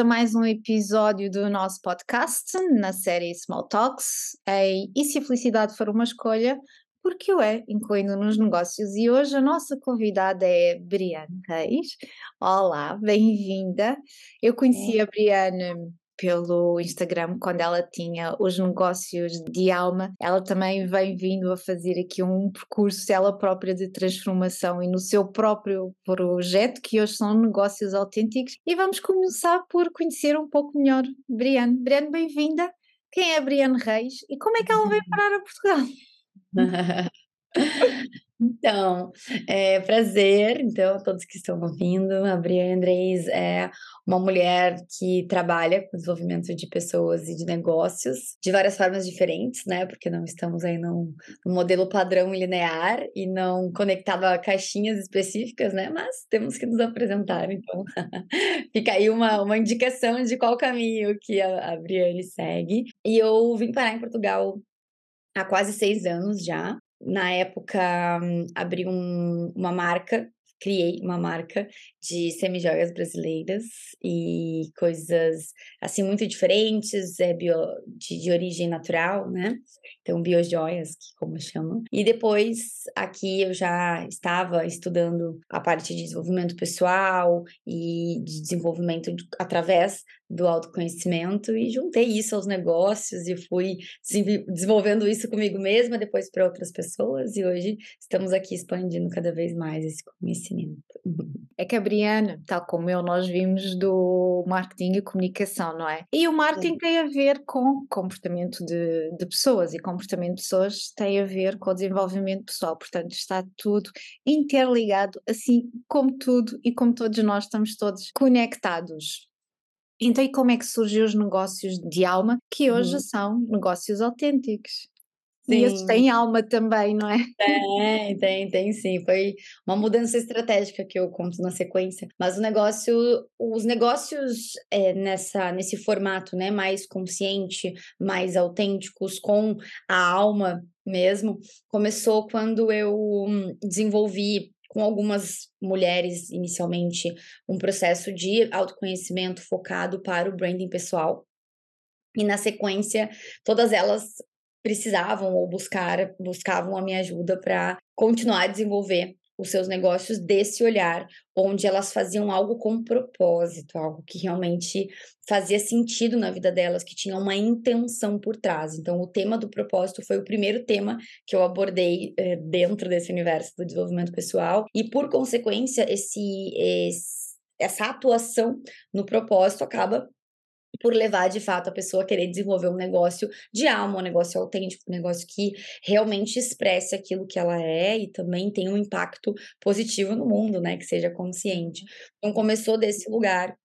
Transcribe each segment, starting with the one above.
A mais um episódio do nosso podcast na série Small Talks. E se a felicidade for uma escolha, porque o é, incluindo nos negócios. E hoje a nossa convidada é Briane Reis. Olá, bem-vinda. Eu conheci a Briane pelo Instagram quando ela tinha os negócios de alma. Ela também vem vindo a fazer aqui um percurso ela própria de transformação e no seu próprio projeto, que hoje são negócios autênticos. E vamos começar por conhecer um pouco melhor Briane. Briane, bem-vinda. Quem é Briane Reis e como é que ela veio parar a Portugal? Então, é prazer, então, todos que estão ouvindo. A Briana Andrés é uma mulher que trabalha com desenvolvimento de pessoas e de negócios de várias formas diferentes, né? Porque não estamos aí num, num modelo padrão linear e não conectado a caixinhas específicas, né? Mas temos que nos apresentar, então. Fica aí uma, uma indicação de qual caminho que a, a Briane segue. E eu vim parar em Portugal há quase seis anos já. Na época, abri um, uma marca, criei uma marca de semijoias brasileiras e coisas assim muito diferentes, é bio, de, de origem natural, né? Então, biojoias, que como chamam. E depois, aqui eu já estava estudando a parte de desenvolvimento pessoal e de desenvolvimento de, através do autoconhecimento e juntei isso aos negócios e fui desenvolvendo isso comigo mesma, depois para outras pessoas e hoje estamos aqui expandindo cada vez mais esse conhecimento. É que a Briana, tal como eu, nós vimos do marketing e comunicação, não é? E o marketing Sim. tem a ver com comportamento de, de pessoas e comportamento de pessoas tem a ver com o desenvolvimento pessoal, portanto está tudo interligado, assim como tudo e como todos nós estamos todos conectados. Então, e como é que surgiu os negócios de alma, que hoje uhum. são negócios autênticos? Sim. E esses têm alma também, não é? Tem, tem, tem sim. Foi uma mudança estratégica que eu conto na sequência. Mas o negócio, os negócios é, nessa, nesse formato, né, mais consciente, mais autênticos, com a alma mesmo, começou quando eu desenvolvi com algumas mulheres, inicialmente, um processo de autoconhecimento focado para o branding pessoal. E na sequência, todas elas precisavam ou buscar, buscavam a minha ajuda para continuar a desenvolver os seus negócios desse olhar, onde elas faziam algo com propósito, algo que realmente fazia sentido na vida delas, que tinha uma intenção por trás. Então, o tema do propósito foi o primeiro tema que eu abordei eh, dentro desse universo do desenvolvimento pessoal, e por consequência, esse, esse essa atuação no propósito acaba por levar de fato a pessoa a querer desenvolver um negócio de alma, um negócio autêntico, um negócio que realmente expresse aquilo que ela é e também tem um impacto positivo no mundo, né? Que seja consciente. Então começou desse lugar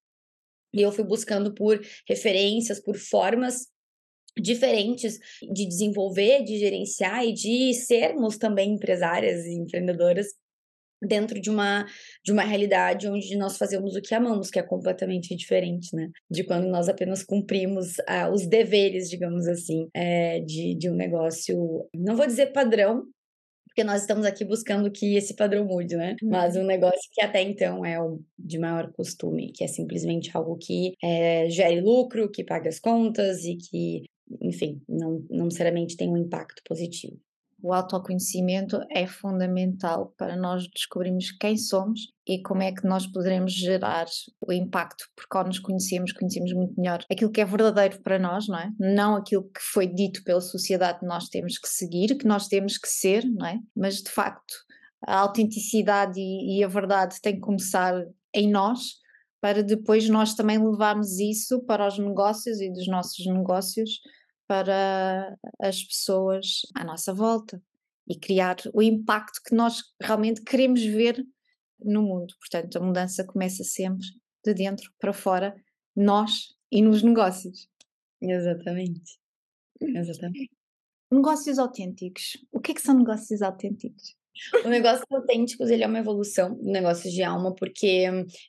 e eu fui buscando por referências, por formas diferentes de desenvolver, de gerenciar e de sermos também empresárias e empreendedoras dentro de uma de uma realidade onde nós fazemos o que amamos, que é completamente diferente, né? De quando nós apenas cumprimos ah, os deveres, digamos assim, é, de, de um negócio, não vou dizer padrão, porque nós estamos aqui buscando que esse padrão mude, né? Mas uhum. um negócio que até então é o de maior costume, que é simplesmente algo que é, gere lucro, que paga as contas e que, enfim, não, não necessariamente tem um impacto positivo o autoconhecimento é fundamental para nós descobrirmos quem somos e como é que nós poderemos gerar o impacto, porque ao nos conhecemos, conhecemos muito melhor aquilo que é verdadeiro para nós, não é? Não aquilo que foi dito pela sociedade que nós temos que seguir, que nós temos que ser, não é? Mas de facto, a autenticidade e, e a verdade tem que começar em nós para depois nós também levarmos isso para os negócios e dos nossos negócios para as pessoas à nossa volta e criar o impacto que nós realmente queremos ver no mundo. Portanto, a mudança começa sempre de dentro para fora, nós e nos negócios. Exatamente. Exatamente. Negócios autênticos. O que é que são negócios autênticos? O negócio autênticos, ele é uma evolução do negócio de alma, porque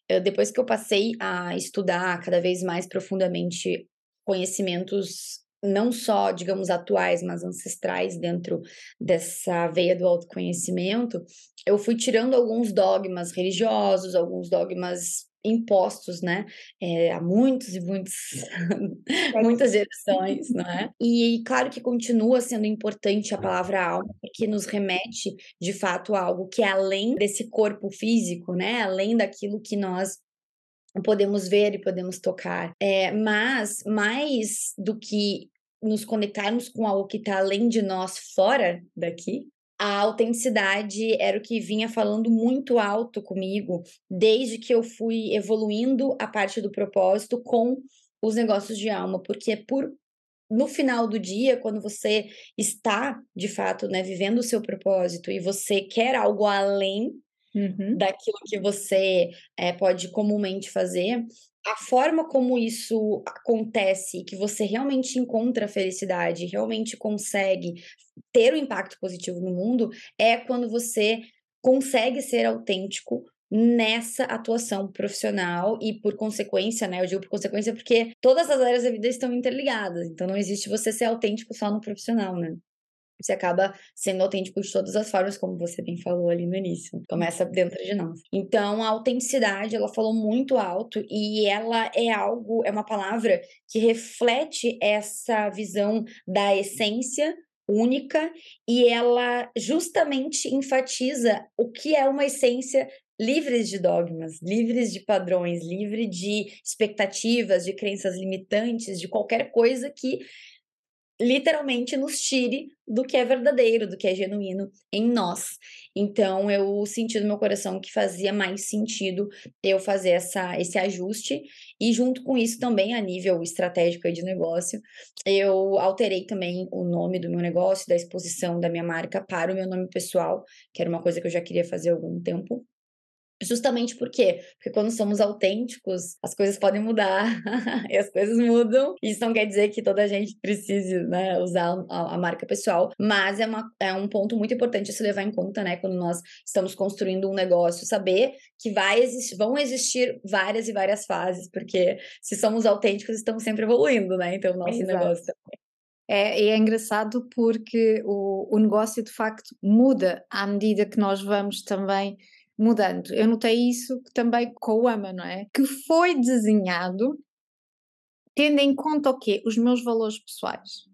eh, depois que eu passei a estudar cada vez mais profundamente conhecimentos não só, digamos, atuais, mas ancestrais dentro dessa veia do autoconhecimento, eu fui tirando alguns dogmas religiosos, alguns dogmas impostos, né? É, há muitos e muitos, muitas gerações, não é? E claro que continua sendo importante a palavra alma, porque nos remete de fato a algo que é além desse corpo físico, né? Além daquilo que nós podemos ver e podemos tocar. É, mas mais do que nos conectarmos com algo que está além de nós, fora daqui, a autenticidade era o que vinha falando muito alto comigo desde que eu fui evoluindo a parte do propósito com os negócios de alma, porque é por no final do dia, quando você está de fato, né, vivendo o seu propósito e você quer algo além uhum. daquilo que você é, pode comumente fazer, a forma como isso acontece, que você realmente encontra felicidade, realmente consegue ter um impacto positivo no mundo, é quando você consegue ser autêntico nessa atuação profissional e por consequência, né? Eu digo por consequência porque todas as áreas da vida estão interligadas, então não existe você ser autêntico só no profissional, né? Você acaba sendo autêntico de todas as formas, como você bem falou ali no início. Começa dentro de nós. Então, a autenticidade, ela falou muito alto e ela é algo, é uma palavra que reflete essa visão da essência única e ela justamente enfatiza o que é uma essência livres de dogmas, livres de padrões, livre de expectativas, de crenças limitantes, de qualquer coisa que literalmente nos tire do que é verdadeiro, do que é genuíno em nós. Então eu senti no meu coração que fazia mais sentido eu fazer essa, esse ajuste e junto com isso também a nível estratégico de negócio, eu alterei também o nome do meu negócio, da exposição da minha marca para o meu nome pessoal, que era uma coisa que eu já queria fazer há algum tempo. Justamente por quê? Porque quando somos autênticos, as coisas podem mudar e as coisas mudam. Isso não quer dizer que toda a gente precise né, usar a, a, marca pessoal, mas é, uma, é um ponto muito importante se levar em conta, né? Quando nós estamos construindo um negócio, saber que vai existir, vão existir várias e várias fases, porque se somos autênticos, estamos sempre evoluindo, né? Então, o nosso Exato. negócio também. É, é, engraçado porque o, o negócio de facto muda à medida que nós vamos também mudando. Eu notei isso também com o AMA, não é? Que foi desenhado tendo em conta o quê? Os meus valores pessoais.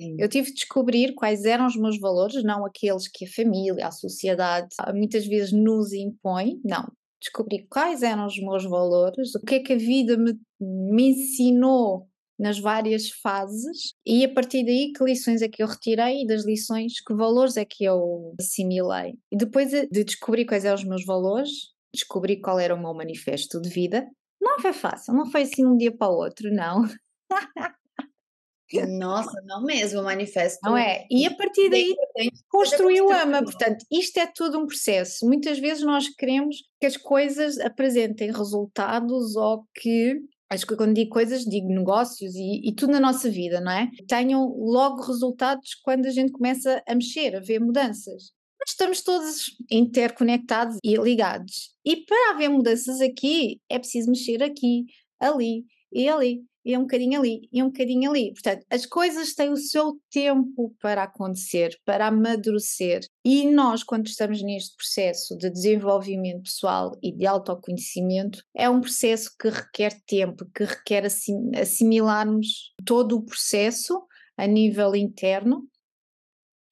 Sim. Eu tive de descobrir quais eram os meus valores, não aqueles que a família, a sociedade muitas vezes nos impõe, não. Descobri quais eram os meus valores, o que é que a vida me, me ensinou nas várias fases e a partir daí que lições é que eu retirei e das lições que valores é que eu assimilei. E depois de descobrir quais eram os meus valores, descobri qual era o meu manifesto de vida. Não foi fácil, não foi assim de um dia para o outro, não. Nossa, não mesmo, o manifesto. Não é? E a partir daí construiu ama. Portanto, isto é todo um processo. Muitas vezes nós queremos que as coisas apresentem resultados ou que acho que quando digo coisas, digo negócios e, e, tudo na nossa vida, não é? Tenham logo resultados quando a gente começa a mexer, a ver mudanças. Mas estamos todos interconectados e ligados. E para haver mudanças aqui, é preciso mexer aqui, ali e ali e um bocadinho ali, e um bocadinho ali. Portanto, as coisas têm o seu tempo para acontecer, para amadurecer. E nós, quando estamos neste processo de desenvolvimento pessoal e de autoconhecimento, é um processo que requer tempo, que requer assim, assimilarmos todo o processo a nível interno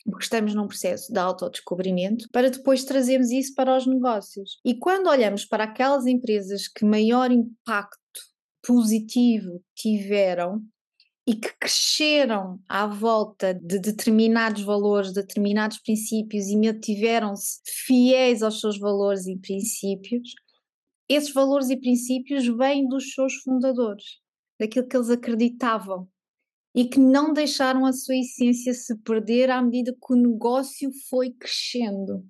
porque estamos num processo de autodescobrimento, para depois trazermos isso para os negócios. E quando olhamos para aquelas empresas que maior impacto positivo tiveram e que cresceram à volta de determinados valores, determinados princípios e mantiveram-se fiéis aos seus valores e princípios, esses valores e princípios vêm dos seus fundadores, daquilo que eles acreditavam e que não deixaram a sua essência se perder à medida que o negócio foi crescendo.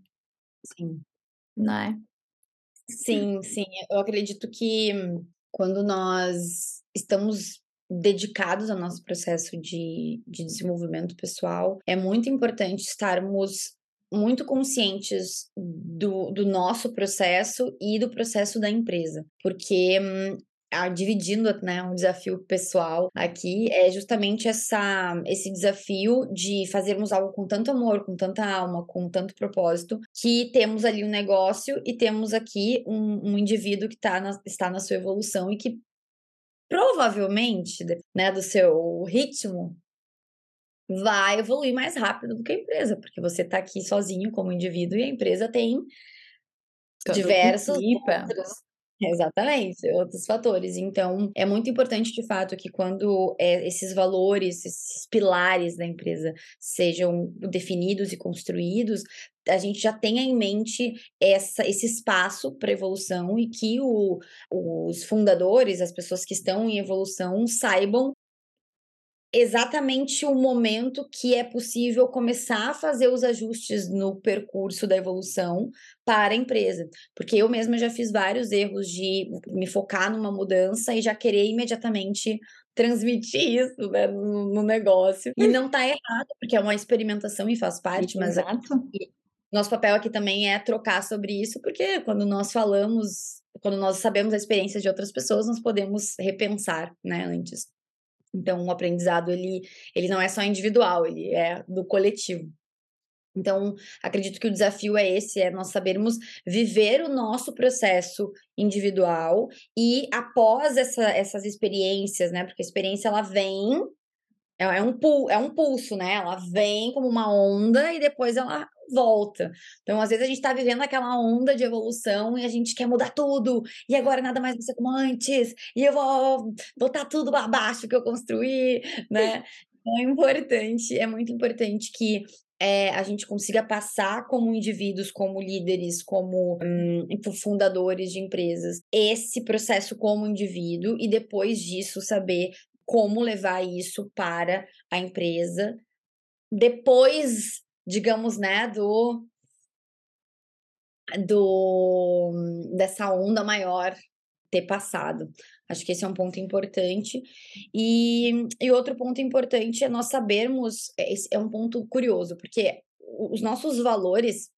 Sim. Não é? Sim, sim. Eu acredito que quando nós estamos dedicados ao nosso processo de, de desenvolvimento pessoal, é muito importante estarmos muito conscientes do, do nosso processo e do processo da empresa, porque hum, dividindo né, um desafio pessoal aqui, é justamente essa, esse desafio de fazermos algo com tanto amor, com tanta alma, com tanto propósito, que temos ali um negócio e temos aqui um, um indivíduo que tá na, está na sua evolução e que provavelmente, né, do seu ritmo, vai evoluir mais rápido do que a empresa, porque você está aqui sozinho como indivíduo e a empresa tem diversos outros, Exatamente, outros fatores. Então, é muito importante, de fato, que quando é, esses valores, esses pilares da empresa sejam definidos e construídos, a gente já tenha em mente essa, esse espaço para evolução e que o, os fundadores, as pessoas que estão em evolução, saibam exatamente o momento que é possível começar a fazer os ajustes no percurso da evolução para a empresa. Porque eu mesma já fiz vários erros de me focar numa mudança e já querer imediatamente transmitir isso né, no, no, negócio. E não tá errado, porque é uma experimentação e faz parte, mas Exato. Aqui, nosso papel aqui também é trocar sobre isso, porque quando nós falamos, quando nós sabemos a experiência de outras pessoas, nós podemos repensar, né, antes. Então, o aprendizado, ele, ele não é só individual, ele é do coletivo. Então, acredito que o desafio é esse, é nós sabermos viver o nosso processo individual e após essa, essas experiências, né? Porque a experiência, ela vem, é, é um, é um pulso, né? Ela vem como uma onda e depois ela volta. Então, às vezes, a gente está vivendo aquela onda de evolução e a gente quer mudar tudo, e agora nada mais vai ser como antes, e eu vou botar tudo abaixo que eu construí, né? Então, é importante, é muito importante que é, a gente consiga passar como indivíduos, como líderes, como hum, fundadores de empresas, esse processo como indivíduo e depois disso saber como levar isso para a empresa. Depois digamos, né, do do dessa onda maior ter passado. Acho que esse é um ponto importante. E, e outro ponto importante é nós sabermos, é, é um ponto curioso, porque os nossos valores,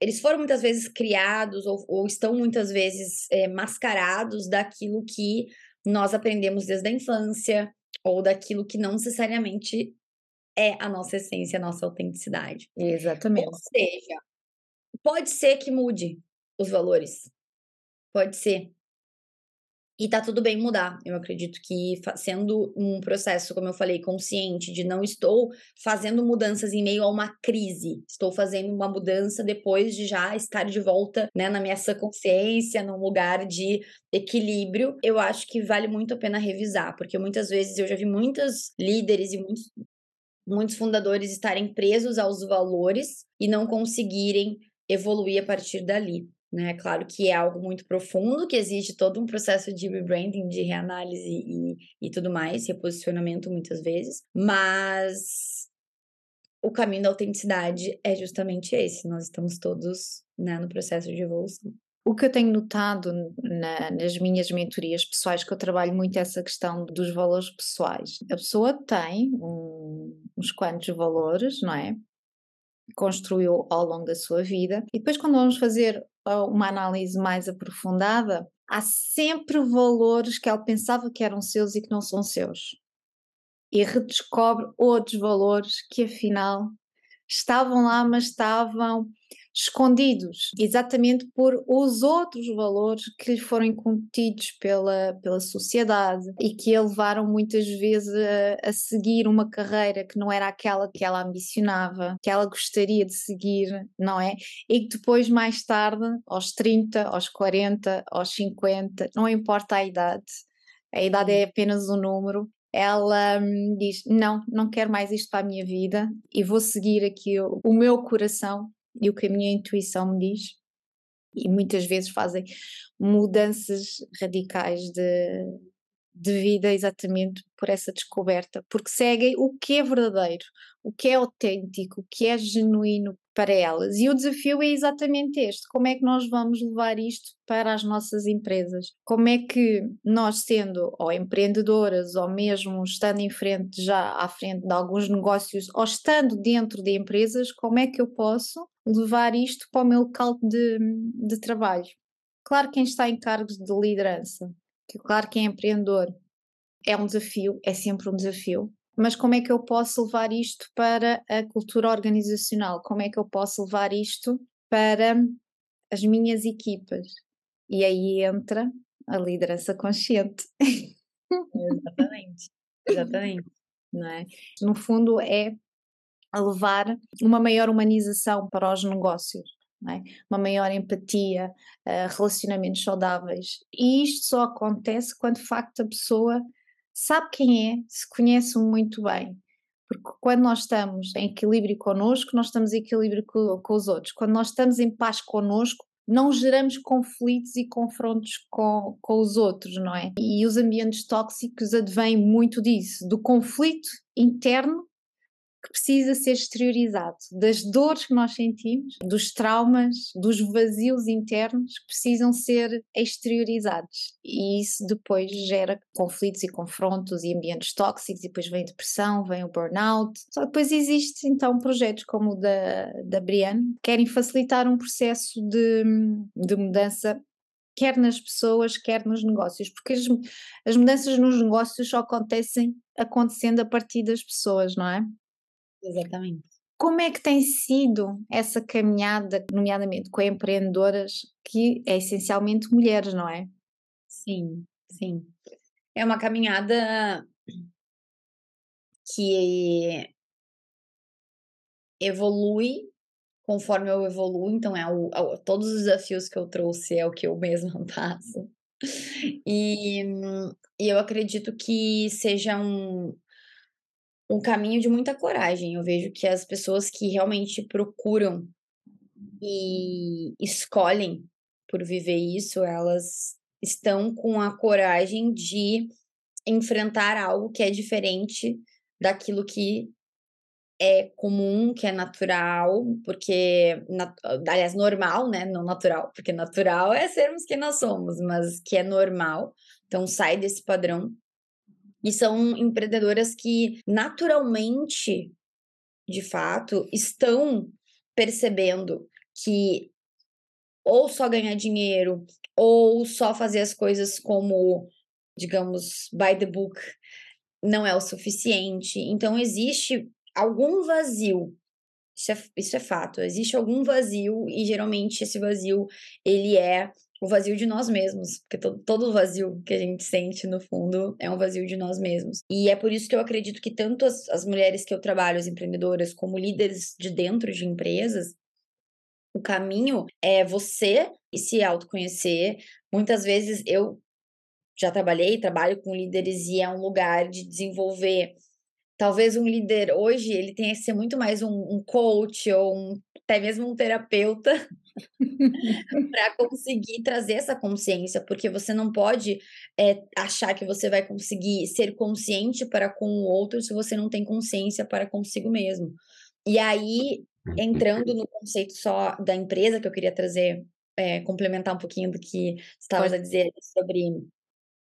eles foram muitas vezes criados ou, ou estão muitas vezes é, mascarados daquilo que nós aprendemos desde a infância ou daquilo que não necessariamente é a nossa essência, a nossa autenticidade. Exatamente. Ou seja, pode ser que mude os valores. Pode ser. E tá tudo bem mudar. Eu acredito que sendo um processo, como eu falei, consciente de não estou fazendo mudanças em meio a uma crise, estou fazendo uma mudança depois de já estar de volta, né, na minha consciência, num lugar de equilíbrio. Eu acho que vale muito a pena revisar, porque muitas vezes eu já vi muitos líderes e muitos muitos fundadores estarem presos aos valores e não conseguirem evoluir a partir dali. Né? Claro que é algo muito profundo, que existe todo um processo de rebranding, de reanálise e, e tudo mais, reposicionamento muitas vezes, mas o caminho da autenticidade é justamente esse. Nós estamos todos né, no processo de evolução. O que eu tenho notado na, nas minhas mentorias pessoais, que eu trabalho muito essa questão dos valores pessoais. A pessoa tem um, uns quantos valores, não é? Construiu ao longo da sua vida, e depois, quando vamos fazer uma análise mais aprofundada, há sempre valores que ela pensava que eram seus e que não são seus. E redescobre outros valores que afinal estavam lá, mas estavam escondidos, exatamente por os outros valores que lhe foram incutidos pela, pela sociedade e que a levaram muitas vezes a, a, seguir uma carreira que não era aquela que ela ambicionava, que ela gostaria de seguir, não é? E que depois, mais tarde, aos 30, aos 40, aos 50, não importa a idade, a idade é apenas um número, ela hum, diz: Não, não quero mais isto para a minha vida e vou seguir aqui o, o meu coração e o que a minha intuição me diz. E muitas vezes fazem mudanças radicais de, de vida exatamente por essa descoberta, porque seguem o que é verdadeiro, o que é autêntico, o que é genuíno para elas. E o desafio é exatamente este: como é que nós vamos levar isto para as nossas empresas? Como é que nós, sendo ou empreendedoras ou mesmo estando em frente, já à frente de alguns negócios ou estando dentro de empresas, como é que eu posso levar isto para o meu local de, de trabalho? Claro, quem está em cargos de liderança claro que é empreendedor é um desafio, é sempre um desafio, mas como é que eu posso levar isto para a cultura organizacional? Como é que eu posso levar isto para as minhas equipas? E aí entra a liderança consciente. Exatamente, exatamente. Não é? No fundo, é levar uma maior humanização para os negócios. É? Uma maior empatia, uh, relacionamentos saudáveis. E isto só acontece quando de facto a pessoa sabe quem é, se conhece muito bem. Porque quando nós estamos em equilíbrio connosco, nós estamos em equilíbrio com, com os outros. Quando nós estamos em paz connosco, não geramos conflitos e confrontos com, com os outros, não é? E os ambientes tóxicos advêm muito disso, do conflito interno que precisa ser exteriorizado, das dores que nós sentimos, dos traumas, dos vazios internos que precisam ser exteriorizados. E isso depois gera conflitos e confrontos e ambientes tóxicos, e depois vem depressão, vem o burnout. Só depois existe então projetos como o da, da Brienne, que querem facilitar um processo de, de mudança quer nas pessoas, quer nos negócios, porque as, as mudanças nos negócios só acontecem acontecendo a partir das pessoas, não é? Exatamente. Como é que tem sido essa caminhada, nomeadamente com empreendedoras, que é essencialmente mulheres, não é? Sim, sim. É uma caminhada que evolui conforme eu evoluo, então é o, é todos os desafios que eu trouxe é o que eu mesma passo. E, e eu acredito que seja um, um caminho de muita coragem. Eu vejo que as pessoas que realmente procuram e escolhem por viver isso, elas estão com a coragem de enfrentar algo que é diferente daquilo que é comum, que é natural, porque, aliás, normal, né? Não natural, porque natural é sermos quem nós somos, mas que é normal. Então, sai desse padrão e são empreendedoras que naturalmente, de fato, estão percebendo que ou só ganhar dinheiro, ou só fazer as coisas como, digamos, by the book, não é o suficiente. Então, existe algum vazio. Isso é, isso é fato. Existe algum vazio, e geralmente esse vazio ele é o vazio de nós mesmos, porque todo, todo vazio que a gente sente no fundo é um vazio de nós mesmos. E é por isso que eu acredito que tanto as, as mulheres que eu trabalho, as empreendedoras, como líderes de dentro de empresas, o caminho é você se autoconhecer. Muitas vezes eu já trabalhei, trabalho com líderes e é um lugar de desenvolver. Talvez um líder hoje ele tenha que ser muito mais um, um coach ou um, até mesmo um terapeuta para conseguir trazer essa consciência, porque você não pode é, achar que você vai conseguir ser consciente para com o outro se você não tem consciência para consigo mesmo. E aí, entrando no conceito só da empresa que eu queria trazer, é, complementar um pouquinho do que estavas a dizer sobre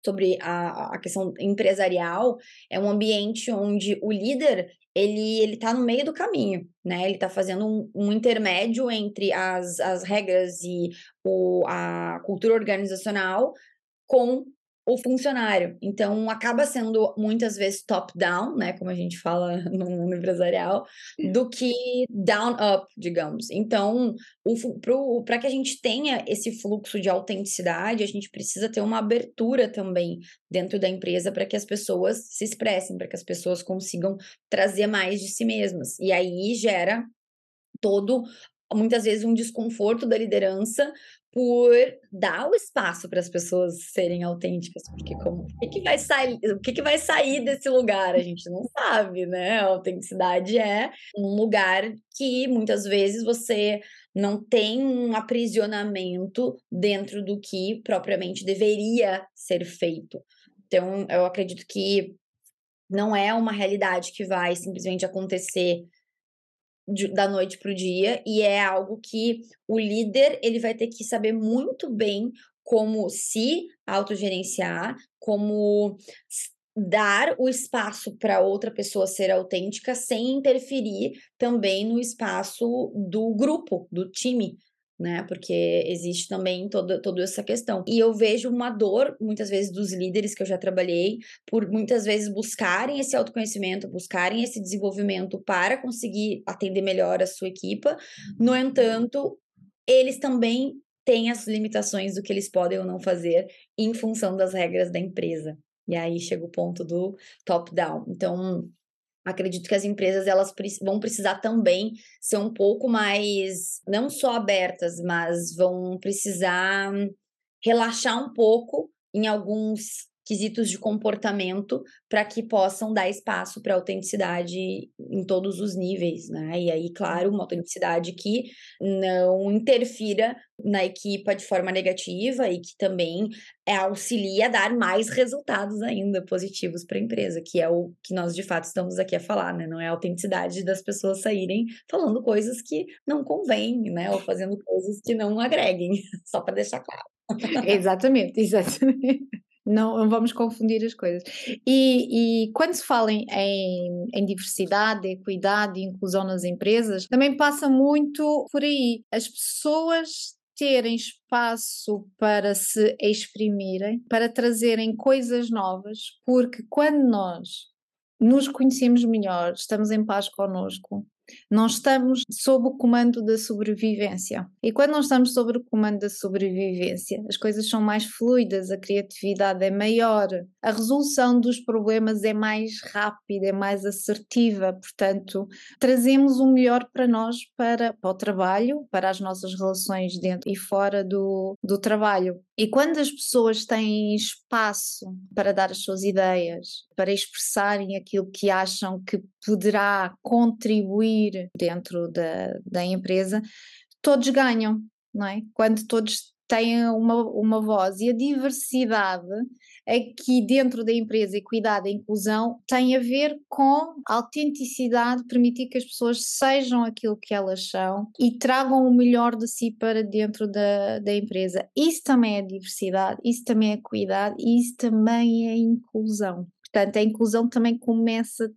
sobre a, a questão empresarial, é um ambiente onde o líder ele ele está no meio do caminho, né? Ele está fazendo um, um, intermédio entre as, as regras e o, a cultura organizacional com o funcionário. Então, acaba sendo muitas vezes top-down, né, como a gente fala no mundo empresarial, do que down-up, digamos. Então, para que a gente tenha esse fluxo de autenticidade, a gente precisa ter uma abertura também dentro da empresa para que as pessoas se expressem, para que as pessoas consigam trazer mais de si mesmas. E aí gera todo muitas vezes um desconforto da liderança por dar o espaço para as pessoas serem autênticas, porque como o que, que vai sair, o que, que vai sair desse lugar a gente não sabe, né? A autenticidade é um lugar que muitas vezes você não tem um aprisionamento dentro do que propriamente deveria ser feito. Então, eu acredito que não é uma realidade que vai simplesmente acontecer de, da noite para o dia e é algo que o líder ele vai ter que saber muito bem como se autogerenciar, como dar o espaço para outra pessoa ser autêntica sem interferir também no espaço do grupo, do time, né? Porque existe também toda, toda essa questão. E eu vejo uma dor, muitas vezes, dos líderes que eu já trabalhei, por muitas vezes buscarem esse autoconhecimento, buscarem esse desenvolvimento para conseguir atender melhor a sua equipa. No entanto, eles também têm as limitações do que eles podem ou não fazer em função das regras da empresa. E aí chega o ponto do top-down. Então, acredito que as empresas elas vão precisar também ser um pouco mais não só abertas, mas vão precisar relaxar um pouco em alguns quesitos de comportamento para que possam dar espaço para autenticidade em todos os níveis, né? E aí, claro, uma autenticidade que não interfira na equipa de forma negativa e que também é, auxilia a dar mais resultados ainda positivos para a empresa, que é o que nós de fato estamos aqui a falar, né? Não é a autenticidade das pessoas saírem falando coisas que não convêm, né? Ou fazendo coisas que não agreguem, só para deixar claro. exatamente, exatamente. Não, vamos confundir as coisas. E, e quando se fala em, em, diversidade, equidade e inclusão nas empresas, também passa muito por aí. As pessoas terem espaço para se exprimirem, para trazerem coisas novas, porque quando nós nos conhecemos melhor, estamos em paz connosco, não estamos sob o comando da sobrevivência. E quando não estamos sob o comando da sobrevivência, as coisas são mais fluidas, a criatividade é maior, a resolução dos problemas é mais rápida, é mais assertiva. Portanto, trazemos o melhor para nós, para, para o trabalho, para as nossas relações dentro e fora do, do trabalho. E quando as pessoas têm espaço para dar as suas ideias, para expressarem aquilo que acham que poderá contribuir dentro da, da empresa, todos ganham, não é? Quando todos têm uma, uma voz e a diversidade aqui dentro da empresa, equidade e inclusão, tem a ver com a autenticidade, permitir que as pessoas sejam aquilo que elas são e tragam o melhor de si para dentro da, da empresa. Isso também é diversidade, isso também é equidade isso também é inclusão. Portanto, a inclusão também começa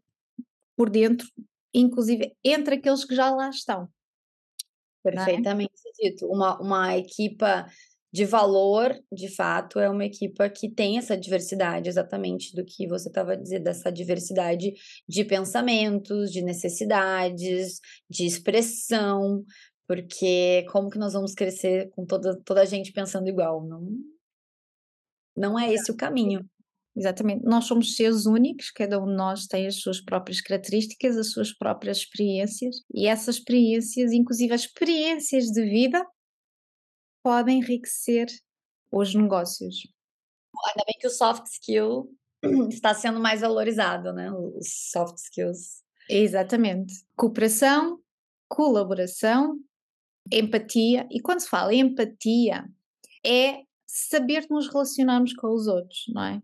por dentro, inclusive entre aqueles que já lá estão. É? Perfeitamente é? dito. Uma, uma equipa de valor, de fato, é uma equipa que tem essa diversidade, exatamente do que você estava dizendo, dessa diversidade de pensamentos, de necessidades, de expressão, porque como que nós vamos crescer com toda, toda a gente pensando igual? Não, não é esse o caminho. Exatamente. Nós somos seres únicos, cada um de nós tem as suas próprias características, as suas próprias experiências, e essas experiências, inclusive as experiências de vida, podem enriquecer os negócios. Ainda bem que o soft skill está sendo mais valorizado, né? Os soft skills. Exatamente. Cooperação, colaboração, empatia. E quando se fala em empatia, é saber nos relacionarmos com os outros, não é?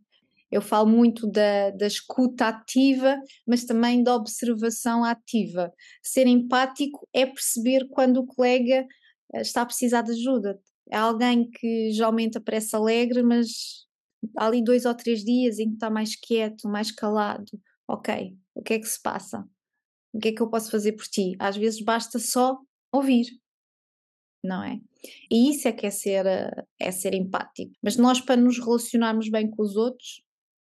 Eu falo muito da, da escuta ativa, mas também da observação ativa. Ser empático é perceber quando o colega eh, está a precisar de ajuda, é alguém que geralmente aparece alegre, mas há ali dois ou três dias em que está mais quieto, mais calado. Ok, o que é que se passa? O que é que eu posso fazer por ti? Às vezes basta só ouvir, não é? E isso é que é ser, é ser empático. Mas nós, para nos relacionarmos bem com os outros,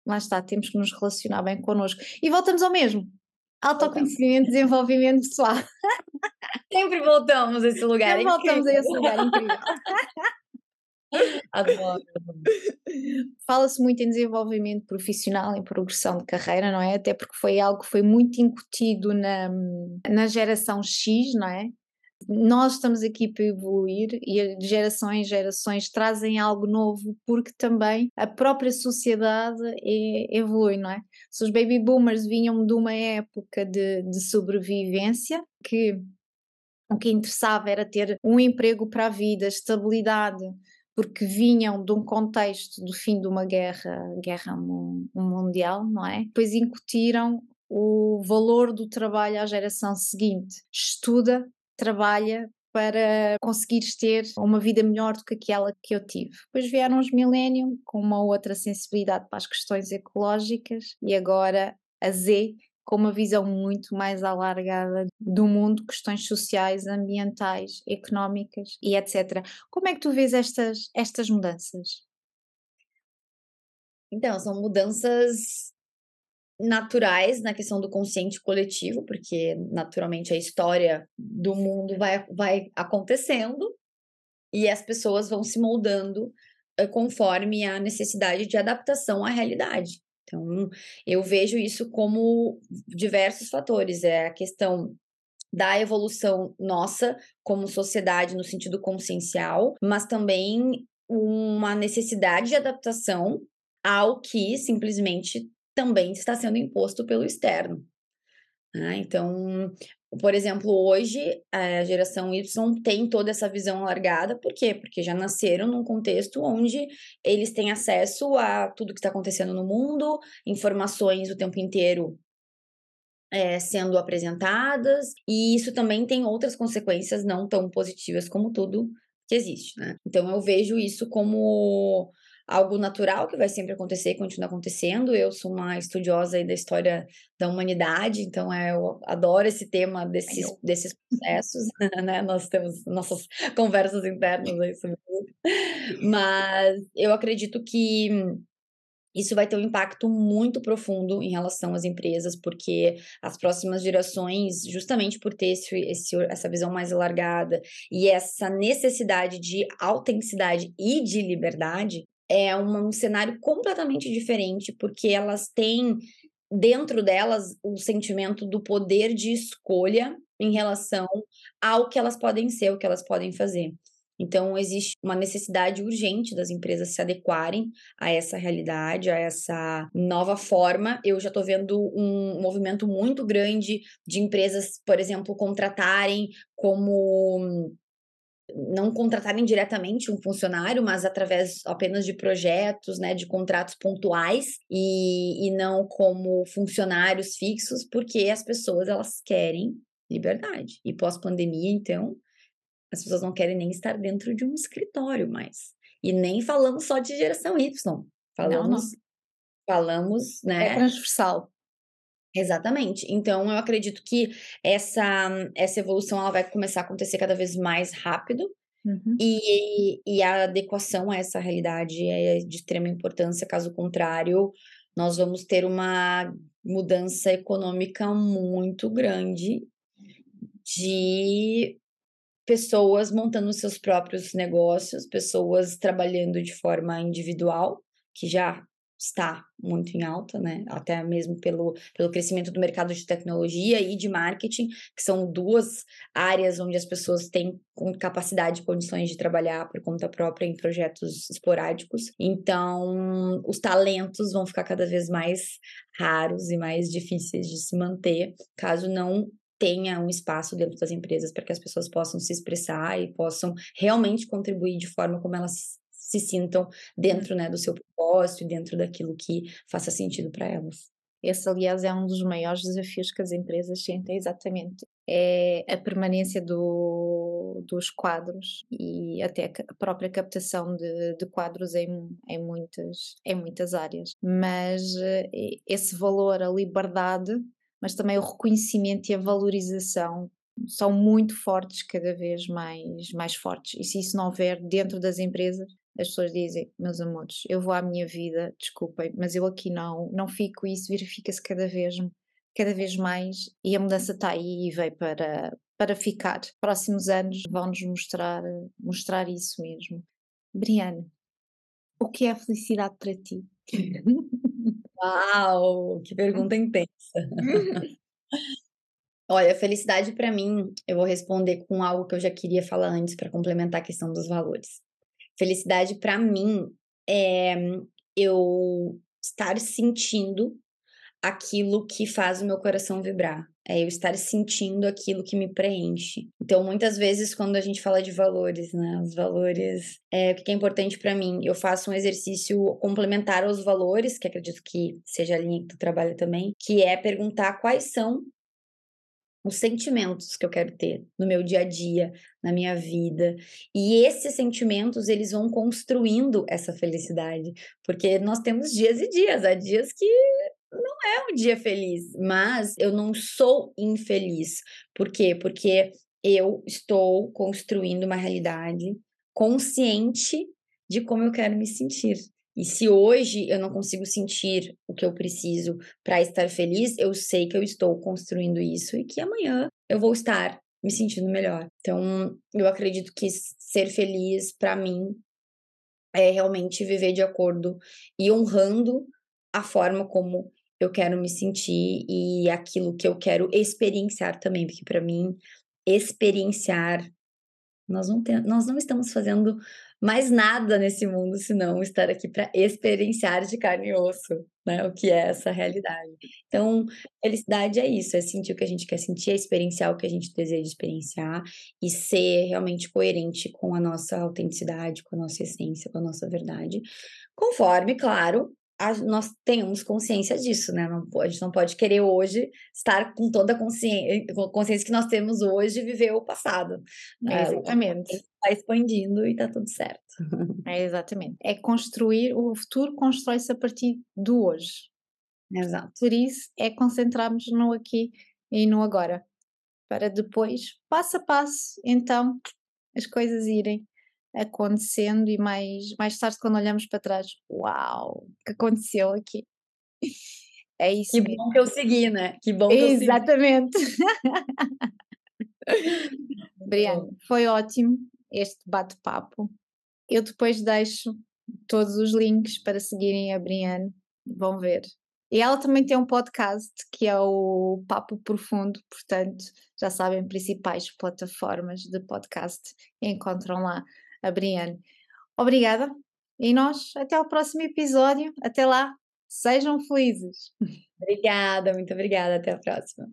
lá está, temos que nos relacionar bem connosco. E voltamos ao mesmo. Autoconhecimento, desenvolvimento pessoal. Sempre voltamos a esse lugar. Sempre voltamos a esse lugar incrível. Adoro. Fala-se muito em desenvolvimento profissional, em progressão de carreira, não é? Até porque foi algo que foi muito incutido na, na geração X, não é? Nós estamos aqui para evoluir e em gerações trazem algo novo porque também a própria sociedade é, evolui, não é? Se os baby boomers vinham de uma época de, de sobrevivência, que o que interessava era ter um emprego para a vida, estabilidade, porque vinham de um contexto do fim de uma guerra, guerra mundial, não é? Depois incutiram o valor do trabalho à geração seguinte. Estuda, trabalha para conseguires ter uma vida melhor do que aquela que eu tive. Depois vieram os Millennium com uma outra sensibilidade para as questões ecológicas e agora a Z com uma visão muito mais alargada do mundo, questões sociais, ambientais, económicas e etc. Como é que tu vês estas, estas mudanças? Então, são mudanças naturais na questão do consciente coletivo, porque naturalmente a história do mundo vai, vai acontecendo e as pessoas vão se moldando eh, conforme a necessidade de adaptação à realidade. Então, eu vejo isso como diversos fatores. É a questão da evolução nossa como sociedade no sentido consciencial, mas também uma necessidade de adaptação ao que simplesmente também está sendo imposto pelo externo. Ah, então, por exemplo, hoje a geração Y tem toda essa visão alargada, por quê? Porque já nasceram num contexto onde eles têm acesso a tudo que está acontecendo no mundo, informações o tempo inteiro é, sendo apresentadas, e isso também tem outras consequências não tão positivas como tudo que existe, né? Então eu vejo isso como algo natural que vai sempre acontecer e continua acontecendo. Eu sou uma estudiosa da história da humanidade, então é, eu adoro esse tema desses, desses processos, né? Nós temos nossas conversas internas aí sobre isso. Mas eu acredito que isso vai ter um impacto muito profundo em relação às empresas, porque as próximas gerações, justamente por ter esse, esse, essa visão mais alargada e essa necessidade de autenticidade e de liberdade, é um, cenário completamente diferente, porque elas têm dentro delas o sentimento do poder de escolha em relação ao que elas podem ser, o que elas podem fazer. Então, existe uma necessidade urgente das empresas se adequarem a essa realidade, a essa nova forma. Eu já estou vendo um movimento muito grande de empresas, por exemplo, contratarem como não contratarem diretamente um funcionário, mas através apenas de projetos, né, de contratos pontuais e, e não como funcionários fixos, porque as pessoas elas querem liberdade. E pós-pandemia, então, as pessoas não querem nem estar dentro de um escritório mais. E nem falamos só de geração Y, falamos, não, não. falamos, né? É transversal. Exatamente. Então, eu acredito que essa, essa evolução ela vai começar a acontecer cada vez mais rápido. Uhum. E, e a adequação a essa realidade é de extrema importância, caso contrário, nós vamos ter uma mudança econômica muito grande de pessoas montando seus próprios negócios, pessoas trabalhando de forma individual, que já está muito em alta, né? Até mesmo pelo, pelo crescimento do mercado de tecnologia e de marketing, que são duas áreas onde as pessoas têm capacidade e condições de trabalhar por conta própria em projetos esporádicos. Então, os talentos vão ficar cada vez mais raros e mais difíceis de se manter, caso não tenha um espaço dentro das empresas para que as pessoas possam se expressar e possam realmente contribuir de forma como elas se sintam dentro né, do seu propósito e dentro daquilo que faça sentido para elas. Esse, aliás, é um dos maiores desafios que as empresas sentem, exatamente. É a permanência do, dos quadros e até a própria captação de, de quadros em, em, muitas, em muitas áreas. Mas eh, esse valor, a liberdade, mas também o reconhecimento e a valorização são muito fortes, cada vez mais, mais fortes. E se isso não houver dentro das empresas, as pessoas dizem, meus amores, eu vou à minha vida, desculpem, mas eu aqui não, não fico e isso verifica-se cada vez, cada vez mais e a mudança está aí e veio para, para ficar. Próximos anos vão-nos mostrar, mostrar isso mesmo. Briane, o que é a felicidade para ti? Uau, que pergunta intensa. Olha, felicidade para mim, eu vou responder com algo que eu já queria falar antes para complementar a questão dos valores. Felicidade para mim é eu estar sentindo aquilo que faz o meu coração vibrar. É eu estar sentindo aquilo que me preenche. Então, muitas vezes, quando a gente fala de valores, né? Os valores, é, o que é importante para mim? Eu faço um exercício complementar aos valores, que acredito que seja a linha que tu trabalha também, que é perguntar quais são os sentimentos que eu quero ter no meu dia a dia, na minha vida. E esses sentimentos, eles vão construindo essa felicidade, porque nós temos dias e dias, há dias que não é um dia feliz, mas eu não sou infeliz. Por quê? Porque eu estou construindo uma realidade consciente de como eu quero me sentir. E se hoje eu não consigo sentir o que eu preciso para estar feliz, eu sei que eu estou construindo isso e que amanhã eu vou estar me sentindo melhor. Então, eu acredito que ser feliz para mim é realmente viver de acordo e honrando a forma como eu quero me sentir e aquilo que eu quero experienciar também, porque para mim experienciar nós não, tem, nós não estamos fazendo mais nada nesse mundo senão estar aqui para experienciar de carne e osso, né? O que é essa realidade. Então, felicidade é isso, é sentir o que a gente quer sentir, é experienciar o que a gente deseja experienciar e ser realmente coerente com a nossa autenticidade, com a nossa essência, com a nossa verdade, conforme, claro, a, nós tenhamos consciência disso, né? Não, a gente não pode querer hoje estar com toda a consciência, consciência que nós temos hoje viver o passado. Né? Exatamente. Está expandindo e está tudo certo. É exatamente. É construir, o futuro constrói-se a partir do hoje. Exato. Por isso é concentrarmos no aqui e no agora. Para depois, passo a passo, então, as coisas irem acontecendo e mais, mais tarde quando olhamos para trás, uau, o que aconteceu aqui? É isso. Que mesmo. bom que eu segui, né? Que bom que Exatamente. Briana, foi ótimo este bate-papo. Eu depois deixo todos os links para seguirem a Briane, vão ver. E ela também tem um podcast que é o Papo Profundo, portanto, já sabem, principais plataformas de podcast encontram lá a Briane. Obrigada e nós até ao próximo episódio. Até lá, sejam felizes. Obrigada, muito obrigada. Até a próxima.